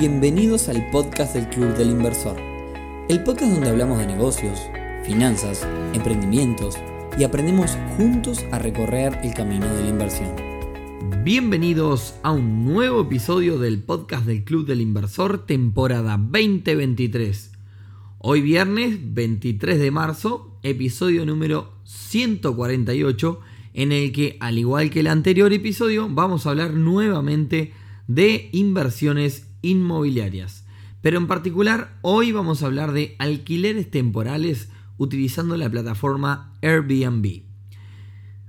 Bienvenidos al podcast del Club del Inversor, el podcast donde hablamos de negocios, finanzas, emprendimientos y aprendemos juntos a recorrer el camino de la inversión. Bienvenidos a un nuevo episodio del podcast del Club del Inversor, temporada 2023. Hoy viernes 23 de marzo, episodio número 148, en el que, al igual que el anterior episodio, vamos a hablar nuevamente de inversiones inmobiliarias. Pero en particular, hoy vamos a hablar de alquileres temporales utilizando la plataforma Airbnb.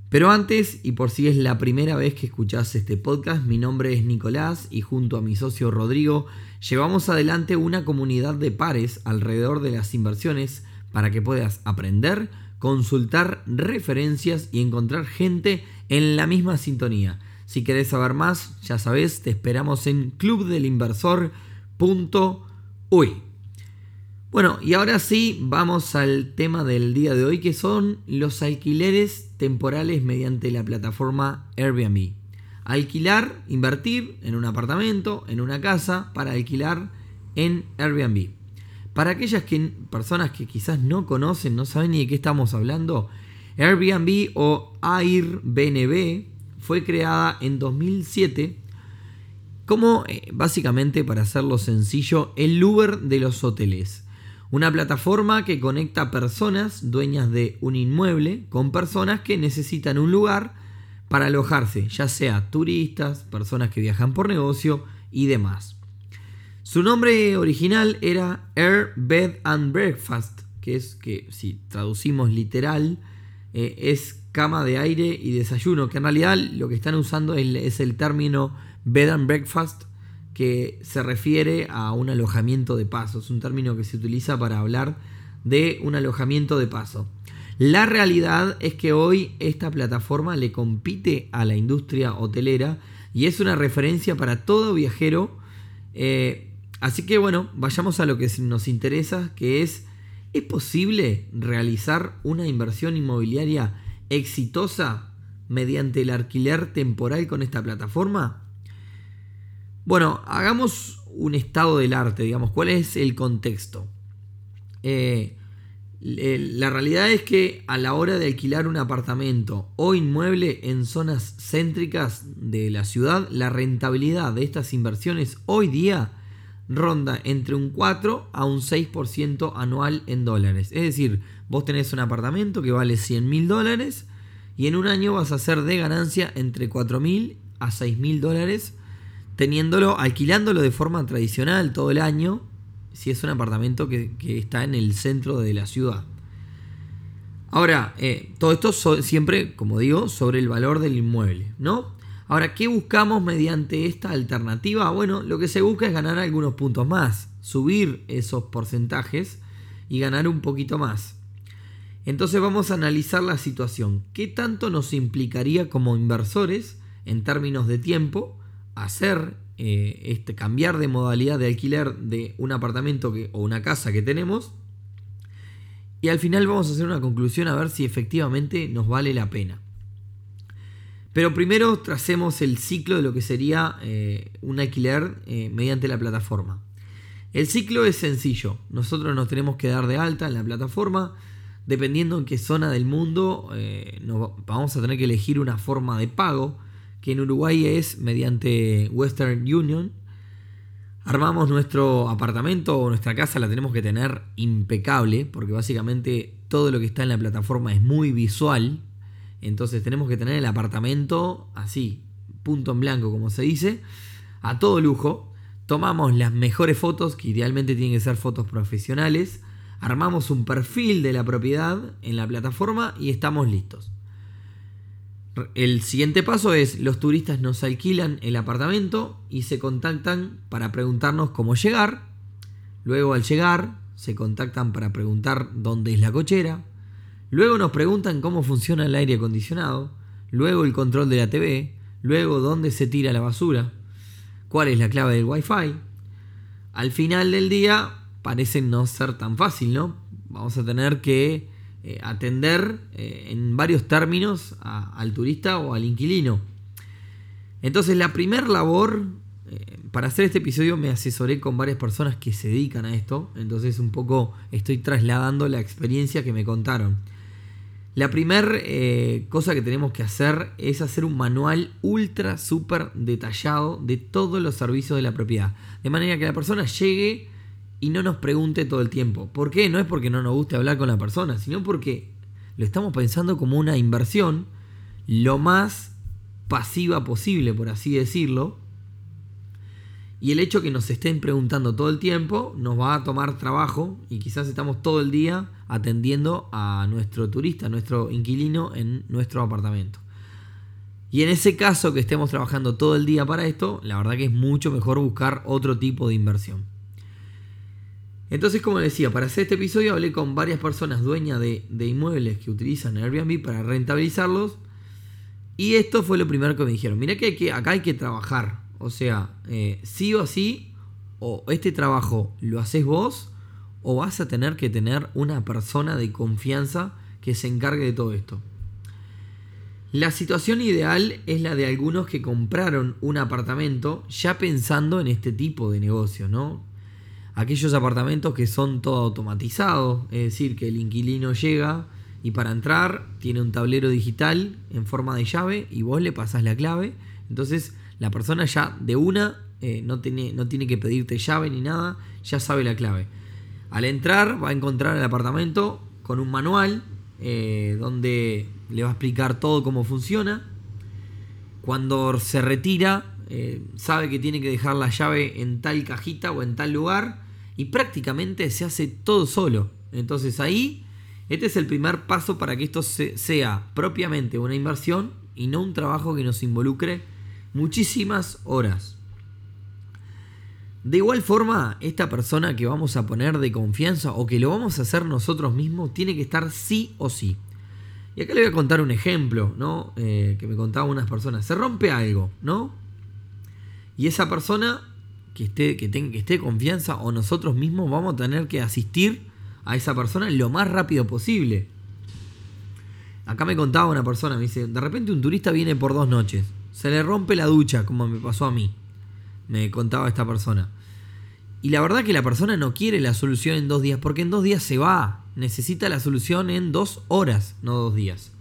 Pero antes, y por si es la primera vez que escuchás este podcast, mi nombre es Nicolás y junto a mi socio Rodrigo llevamos adelante una comunidad de pares alrededor de las inversiones para que puedas aprender, consultar referencias y encontrar gente en la misma sintonía. Si querés saber más, ya sabes, te esperamos en clubdelinversor.uy. Bueno, y ahora sí, vamos al tema del día de hoy, que son los alquileres temporales mediante la plataforma Airbnb. Alquilar, invertir en un apartamento, en una casa, para alquilar en Airbnb. Para aquellas personas que quizás no conocen, no saben ni de qué estamos hablando, Airbnb o Airbnb fue creada en 2007 como eh, básicamente, para hacerlo sencillo, el Uber de los hoteles. Una plataforma que conecta personas dueñas de un inmueble con personas que necesitan un lugar para alojarse, ya sea turistas, personas que viajan por negocio y demás. Su nombre original era Air Bed and Breakfast, que es que si traducimos literal eh, es cama de aire y desayuno, que en realidad lo que están usando es el término bed and breakfast, que se refiere a un alojamiento de paso. Es un término que se utiliza para hablar de un alojamiento de paso. La realidad es que hoy esta plataforma le compite a la industria hotelera y es una referencia para todo viajero. Eh, así que bueno, vayamos a lo que nos interesa, que es, ¿es posible realizar una inversión inmobiliaria exitosa mediante el alquiler temporal con esta plataforma? Bueno, hagamos un estado del arte, digamos, ¿cuál es el contexto? Eh, la realidad es que a la hora de alquilar un apartamento o inmueble en zonas céntricas de la ciudad, la rentabilidad de estas inversiones hoy día ronda entre un 4 a un 6% anual en dólares. Es decir, vos tenés un apartamento que vale 100 mil dólares y en un año vas a hacer de ganancia entre 4 mil a 6 mil dólares teniéndolo, alquilándolo de forma tradicional todo el año, si es un apartamento que, está en el centro de la ciudad. Ahora, eh, todo esto siempre, como digo, sobre el valor del inmueble, ¿no? Ahora, ¿qué buscamos mediante esta alternativa? Bueno, lo que se busca es ganar algunos puntos más, subir esos porcentajes y ganar un poquito más. Entonces vamos a analizar la situación. ¿Qué tanto nos implicaría como inversores en términos de tiempo hacer eh, este, cambiar de modalidad de alquiler de un apartamento o una casa que tenemos. Y al final vamos a hacer una conclusión a ver si efectivamente nos vale la pena. Pero primero tracemos el ciclo de lo que sería eh, un alquiler eh, mediante la plataforma. El ciclo es sencillo. Nosotros nos tenemos que dar de alta en la plataforma. Dependiendo en qué zona del mundo, vamos a tener que elegir una forma de pago que en Uruguay es mediante Western Union. Armamos nuestro apartamento o nuestra casa, la tenemos que tener impecable, porque básicamente todo lo que está en la plataforma es muy visual. Entonces tenemos que tener el apartamento así, punto en blanco, como se dice, a todo lujo. Tomamos las mejores fotos, que idealmente tienen que ser fotos profesionales. Armamos un perfil de la propiedad en la plataforma y estamos listos. El siguiente paso es, los turistas nos alquilan el apartamento y se contactan para preguntarnos cómo llegar. Luego al llegar se contactan para preguntar dónde es la cochera. Luego nos preguntan cómo funciona el aire acondicionado. Luego el control de la TV. Luego dónde se tira la basura. Cuál es la clave del wifi. Al final del día parece no ser tan fácil, ¿no? Vamos a tener que eh, atender eh, en varios términos al turista o al inquilino. Entonces la primera labor eh, para hacer este episodio me asesoré con varias personas que se dedican a esto, entonces un poco estoy trasladando la experiencia que me contaron. La primera cosa que tenemos que hacer es hacer un manual ultra súper detallado de todos los servicios de la propiedad. De manera que la persona llegue y no nos pregunte todo el tiempo. ¿Por qué? No es porque no nos guste hablar con la persona, sino porque lo estamos pensando como una inversión lo más pasiva posible, por así decirlo. Y el hecho que nos estén preguntando todo el tiempo nos va a tomar trabajo y quizás estamos todo el día atendiendo a nuestro turista, a nuestro inquilino en nuestro apartamento. Y en ese caso que estemos trabajando todo el día para esto, la verdad que es mucho mejor buscar otro tipo de inversión. Entonces, como decía, para hacer este episodio hablé con varias personas dueñas de, inmuebles que utilizan Airbnb para rentabilizarlos. Y esto fue lo primero que me dijeron. Que, que acá hay que trabajar. O sea, eh, sí o sí, o este trabajo lo haces vos, o vas a tener que tener una persona de confianza que se encargue de todo esto. La situación ideal es la de algunos que compraron un apartamento ya pensando en este tipo de negocio, ¿no? Aquellos apartamentos que son todo automatizado, es decir, que el inquilino llega y para entrar tiene un tablero digital en forma de llave y vos le pasás la clave. Entonces la persona ya de una eh, no, tiene, no tiene que pedirte llave ni nada, ya sabe la clave. Al entrar va a encontrar el apartamento con un manual eh, donde le va a explicar todo cómo funciona. Cuando se retira, eh, sabe que tiene que dejar la llave en tal cajita o en tal lugar y prácticamente se hace todo solo. Entonces ahí, este es el primer paso para que esto sea propiamente una inversión y no un trabajo que nos involucre muchísimas horas. De igual forma, esta persona que vamos a poner de confianza o que lo vamos a hacer nosotros mismos tiene que estar sí o sí. Y acá le voy a contar un ejemplo, ¿no? Eh, que me contaban unas personas. Se rompe algo, ¿no? Y esa persona que esté, que tenga, que esté confianza o nosotros mismos vamos a tener que asistir a esa persona lo más rápido posible. Acá me contaba una persona, me dice, de repente un turista viene por dos noches. Se le rompe la ducha, como me pasó a mí. Me contaba esta persona. Y la verdad que la persona no quiere la solución en dos días, porque en dos días se va. Necesita la solución en dos horas, no dos días.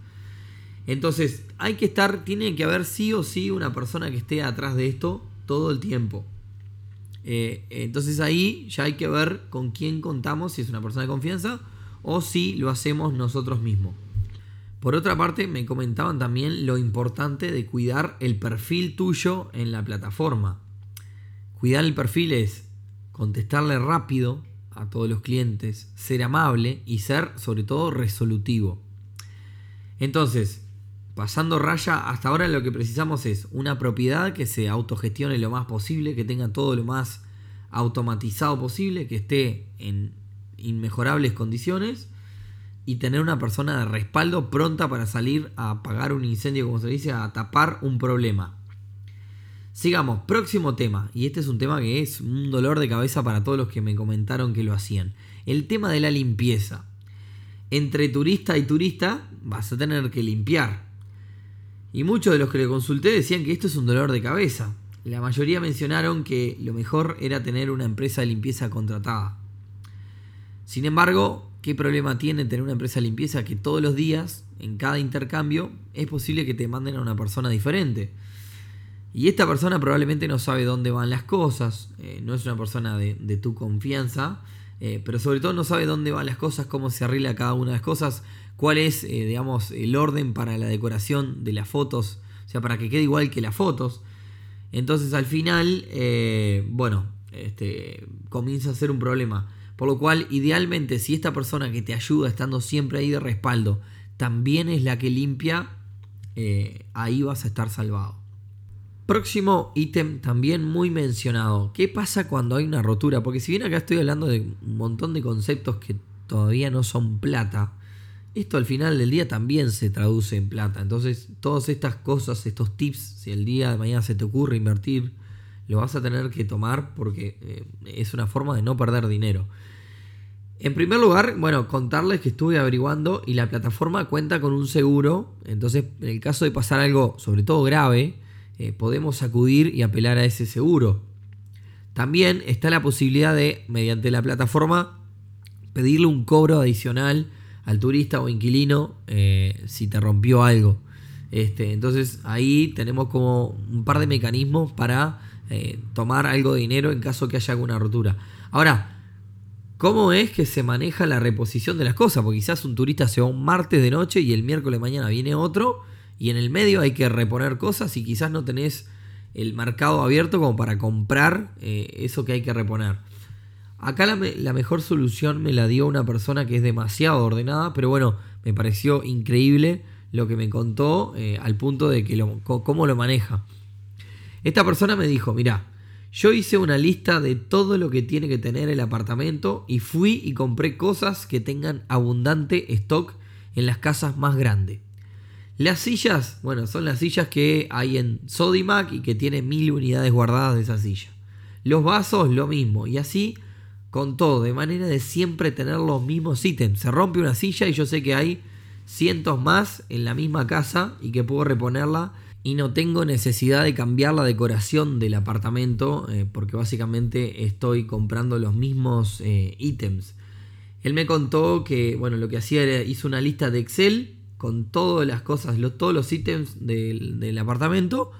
Entonces, hay que estar, tiene que haber sí o sí una persona que esté atrás de esto todo el tiempo. Eh, entonces ahí ya hay que ver con quién contamos, si es una persona de confianza o si lo hacemos nosotros mismos. Por otra parte, me comentaban también lo importante de cuidar el perfil tuyo en la plataforma. Cuidar el perfil es contestarle rápido a todos los clientes, ser amable y ser sobre todo resolutivo. Entonces, pasando raya, hasta ahora lo que precisamos es una propiedad que se autogestione lo más posible, que tenga todo lo más automatizado posible, que esté en inmejorables condiciones y tener una persona de respaldo pronta para salir a apagar un incendio, como se dice, a tapar un problema. Sigamos, próximo tema, y este es un tema que es un dolor de cabeza para todos los que me comentaron que lo hacían. El tema de la limpieza. Entre turista y turista vas a tener que limpiar. Y muchos de los que le consulté decían que esto es un dolor de cabeza. La mayoría mencionaron que lo mejor era tener una empresa de limpieza contratada. Sin embargo, ¿qué problema tiene tener una empresa de limpieza que todos los días, en cada intercambio, es posible que te manden a una persona diferente? Y esta persona probablemente no sabe dónde van las cosas, eh, no es una persona de, tu confianza, eh, pero sobre todo no sabe dónde van las cosas, cómo se arregla cada una de las cosas, cuál es, eh, digamos, el orden para la decoración de las fotos, o sea, para que quede igual que las fotos. Entonces al final, bueno, este, comienza a ser un problema. Por lo cual, idealmente, si esta persona que te ayuda estando siempre ahí de respaldo, también es la que limpia, ahí vas a estar salvado. Próximo ítem también muy mencionado. ¿Qué pasa cuando hay una rotura? Porque si bien acá estoy hablando de un montón de conceptos que todavía no son plata, esto al final del día también se traduce en plata. Entonces, todas estas cosas, estos tips, si el día de mañana se te ocurre invertir, lo vas a tener que tomar porque eh, es una forma de no perder dinero. En primer lugar, bueno, contarles que estuve averiguando y la plataforma cuenta con un seguro. Entonces, en el caso de pasar algo, sobre todo grave, eh, podemos acudir y apelar a ese seguro. También está la posibilidad de, mediante la plataforma, pedirle un cobro adicional al turista o inquilino eh, si te rompió algo. Este, entonces ahí tenemos como un par de mecanismos para eh, tomar algo de dinero en caso que haya alguna rotura. Ahora, ¿cómo es que se maneja la reposición de las cosas? Porque quizás un turista se va un martes de noche y el miércoles de mañana viene otro y en el medio hay que reponer cosas y quizás no tenés el mercado abierto como para comprar eh, eso que hay que reponer. Acá la, mejor solución me la dio una persona que es demasiado ordenada, pero bueno, me pareció increíble lo que me contó eh, al punto de que cómo lo maneja. Esta persona me dijo, mira, yo hice una lista de todo lo que tiene que tener el apartamento y fui y compré cosas que tengan abundante stock en las casas más grandes. Las sillas, bueno, son las sillas que hay en Sodimac y que tienen mil unidades guardadas de esa silla. Los vasos, lo mismo. Y así con todo, de manera de siempre tener los mismos ítems. Se rompe una silla y yo sé que hay cientos más en la misma casa y que puedo reponerla y no tengo necesidad de cambiar la decoración del apartamento eh, porque básicamente estoy comprando los mismos eh, ítems. Él me contó que bueno, lo que hacía era hizo una lista de Excel con todas las cosas, todos los ítems del, apartamento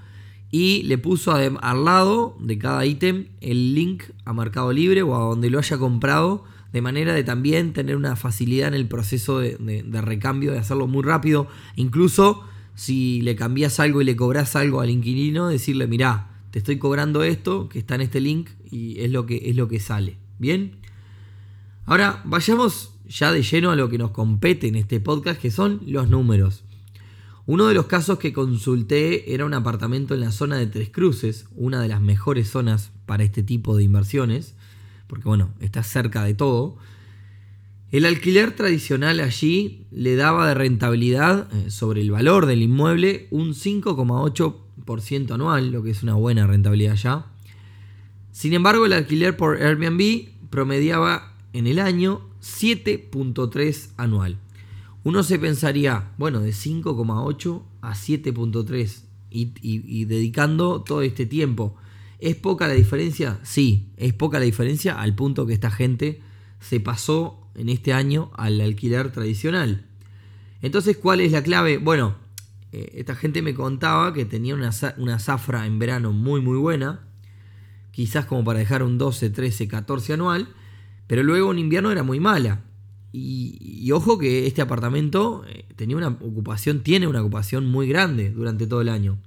y le puso al lado de cada ítem el link a Mercado Libre o a donde lo haya comprado, de manera de también tener una facilidad en el proceso de, recambio, de hacerlo muy rápido. Incluso si le cambias algo y le cobras algo al inquilino, decirle, mirá, te estoy cobrando esto, que está en este link y es lo que, es lo que sale. ¿Bien? Ahora vayamos ya de lleno a lo que nos compete en este podcast, que son los números. Uno de los casos que consulté era un apartamento en la zona de Tres Cruces, una de las mejores zonas para este tipo de inversiones, porque bueno, está cerca de todo. El alquiler tradicional allí le daba de rentabilidad eh, sobre el valor del inmueble un 5,8% anual, lo que es una buena rentabilidad ya. Sin embargo, el alquiler por Airbnb promediaba en el año 7.3 anual. Uno se pensaría, bueno, de 5,8 a 7.3 y, dedicando todo este tiempo. ¿Es poca la diferencia? Sí, es poca la diferencia al punto que esta gente se pasó en este año al alquiler tradicional. Entonces, ¿cuál es la clave? Bueno, eh, esta gente me contaba que tenía una, una zafra en verano muy muy buena, quizás como para dejar un 12, 13, 14 anual, pero luego en invierno era muy mala. Y, ojo que este apartamento eh, tenía una ocupación, tiene una ocupación muy grande durante todo el año.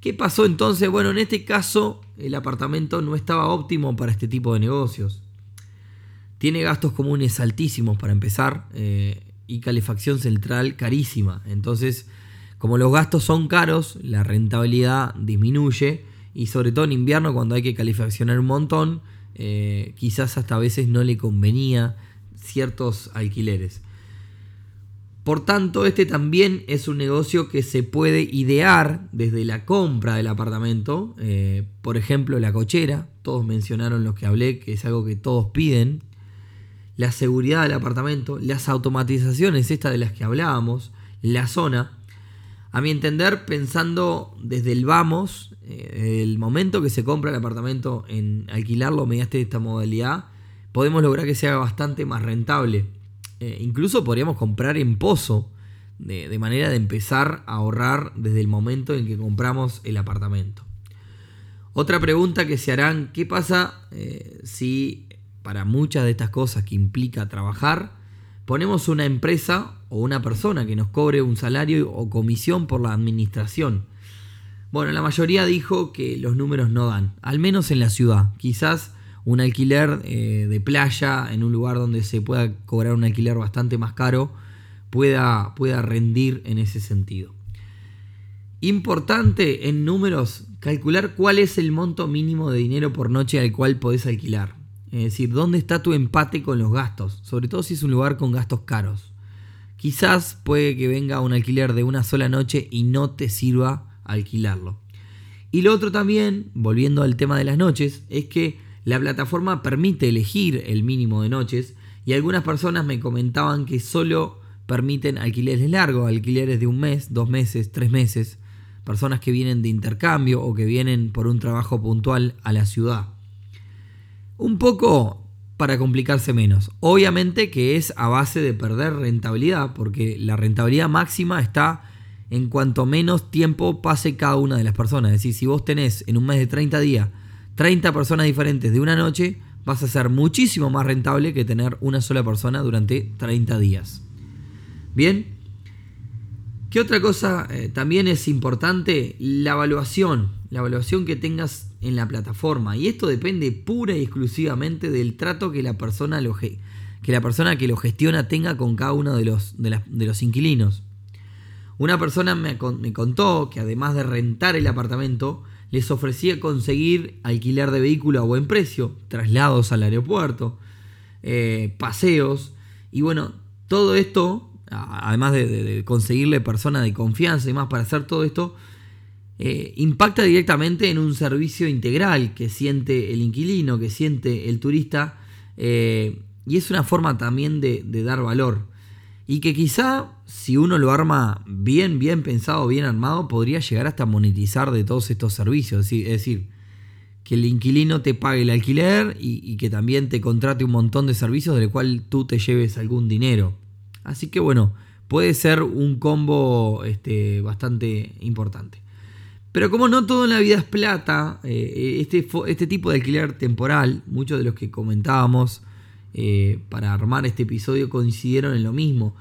¿Qué pasó entonces? Bueno, en este caso el apartamento no estaba óptimo para este tipo de negocios. Tiene gastos comunes altísimos para empezar eh, y calefacción central carísima. Entonces, como los gastos son caros, la rentabilidad disminuye y sobre todo en invierno cuando hay que calefaccionar un montón, eh, quizás hasta a veces no le convenía ciertos alquileres. Por tanto, este también es un negocio que se puede idear desde la compra del apartamento. Eh, por ejemplo, la cochera. Todos mencionaron los que hablé, que es algo que todos piden. La seguridad del apartamento. Las automatizaciones, estas de las que hablábamos. La zona. A mi entender, pensando desde el vamos, eh, el momento que se compra el apartamento en alquilarlo mediante esta modalidad, podemos lograr que sea bastante más rentable. Eh, incluso podríamos comprar en pozo, de, manera de empezar a ahorrar desde el momento en que compramos el apartamento. Otra pregunta que se harán, ¿qué pasa eh, si para muchas de estas cosas que implica trabajar, ponemos una empresa o una persona que nos cobre un salario o comisión por la administración? Bueno, la mayoría dijo que los números no dan, al menos en la ciudad. Quizás un alquiler eh, de playa en un lugar donde se pueda cobrar un alquiler bastante más caro pueda, pueda rendir en ese sentido. Importante en números, calcular cuál es el monto mínimo de dinero por noche al cual podés alquilar. Es decir, dónde está tu empate con los gastos, sobre todo si es un lugar con gastos caros. Quizás puede que venga un alquiler de una sola noche y no te sirva alquilarlo. Y lo otro también, volviendo al tema de las noches, es que la plataforma permite elegir el mínimo de noches y algunas personas me comentaban que solo permiten alquileres largos, alquileres de un mes, dos meses, tres meses, personas que vienen de intercambio o que vienen por un trabajo puntual a la ciudad. Un poco para complicarse menos. Obviamente que es a base de perder rentabilidad, porque la rentabilidad máxima está en cuanto menos tiempo pase cada una de las personas. Es decir, si vos tenés en un mes de 30 días 30 personas diferentes de una noche, vas a ser muchísimo más rentable que tener una sola persona durante 30 días. Bien, ¿Qué otra cosa eh, también es importante? La evaluación, la evaluación que tengas en la plataforma. Y esto depende pura y exclusivamente del trato que la persona, que, la persona que lo gestiona tenga con cada uno de los, de, los inquilinos. Una persona me, contó que además de rentar el apartamento, les ofrecía conseguir alquiler de vehículo a buen precio, traslados al aeropuerto, eh, paseos. Y bueno, todo esto además de, conseguirle personas de confianza y más para hacer todo esto, eh, impacta directamente en un servicio integral que siente el inquilino, que siente el turista, eh, y es una forma también de, dar valor. Y que quizá si uno lo arma bien, bien pensado, bien armado, podría llegar hasta monetizar de todos estos servicios. Es decir, que el inquilino te pague el alquiler y, que también te contrate un montón de servicios del cual tú te lleves algún dinero. Así que bueno, puede ser un combo este, bastante importante. Pero como no todo en la vida es plata, eh, este, este, tipo de alquiler temporal, muchos de los que comentábamos eh, para armar este episodio coincidieron en lo mismo.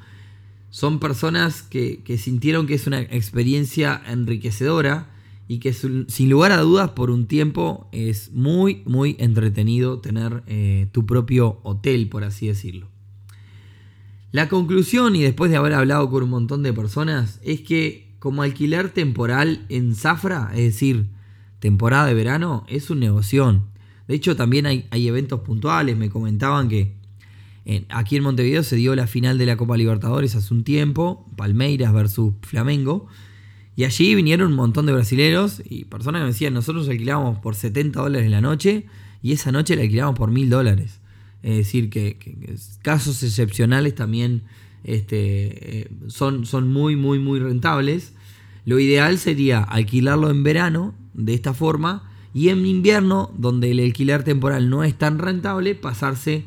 Son personas que, sintieron que es una experiencia enriquecedora y que sin lugar a dudas por un tiempo es muy, muy entretenido tener eh, tu propio hotel, por así decirlo. La conclusión, y después de haber hablado con un montón de personas, es que como alquiler temporal en Zafra, es decir, temporada de verano, es un negocio. De hecho, también hay, eventos puntuales. Me comentaban que aquí en Montevideo se dio la final de la Copa Libertadores hace un tiempo, Palmeiras versus Flamengo. Y allí vinieron un montón de brasileros y personas que me decían, nosotros alquilábamos por 70 dólares la noche y esa noche la alquilábamos por 1000 dólares. Es decir, que, casos excepcionales también este, eh, son, son muy, muy, muy rentables. Lo ideal sería alquilarlo en verano de esta forma y en invierno, donde el alquiler temporal no es tan rentable, pasarse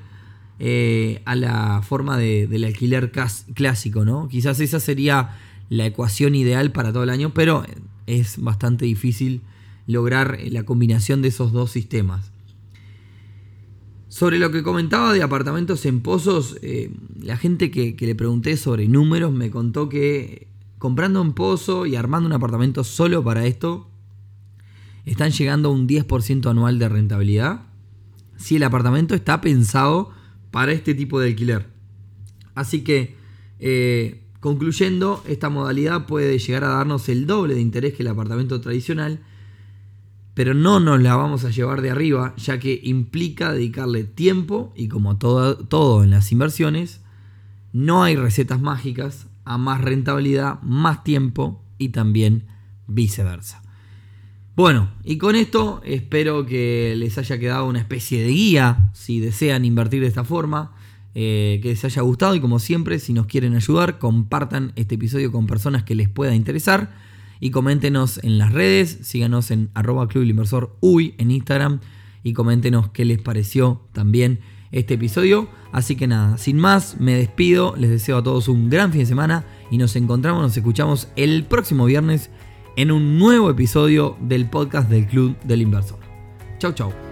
eh, a la forma del alquiler clásico. ¿no? Quizás esa sería la ecuación ideal para todo el año, pero es bastante difícil lograr la combinación de esos dos sistemas. Sobre lo que comentaba de apartamentos en pozos, eh, la gente que, le pregunté sobre números me contó que comprando un pozo y armando un apartamento solo para esto, están llegando a un 10% anual de rentabilidad si el apartamento está pensado para este tipo de alquiler. Así que, eh, concluyendo, esta modalidad puede llegar a darnos el doble de interés que el apartamento tradicional pero no nos la vamos a llevar de arriba, ya que implica dedicarle tiempo y como todo, todo en las inversiones, no hay recetas mágicas, a más rentabilidad, más tiempo y también viceversa. Bueno, y con esto espero que les haya quedado una especie de guía si desean invertir de esta forma, eh, que les haya gustado y como siempre, si nos quieren ayudar, compartan este episodio con personas que les pueda interesar y coméntenos en las redes, síganos en arroba club en Instagram y coméntenos qué les pareció también este episodio. Así que nada, sin más, me despido, les deseo a todos un gran fin de semana y nos encontramos, nos escuchamos el próximo viernes en un nuevo episodio del podcast del Club del Inversor. Chau, chau.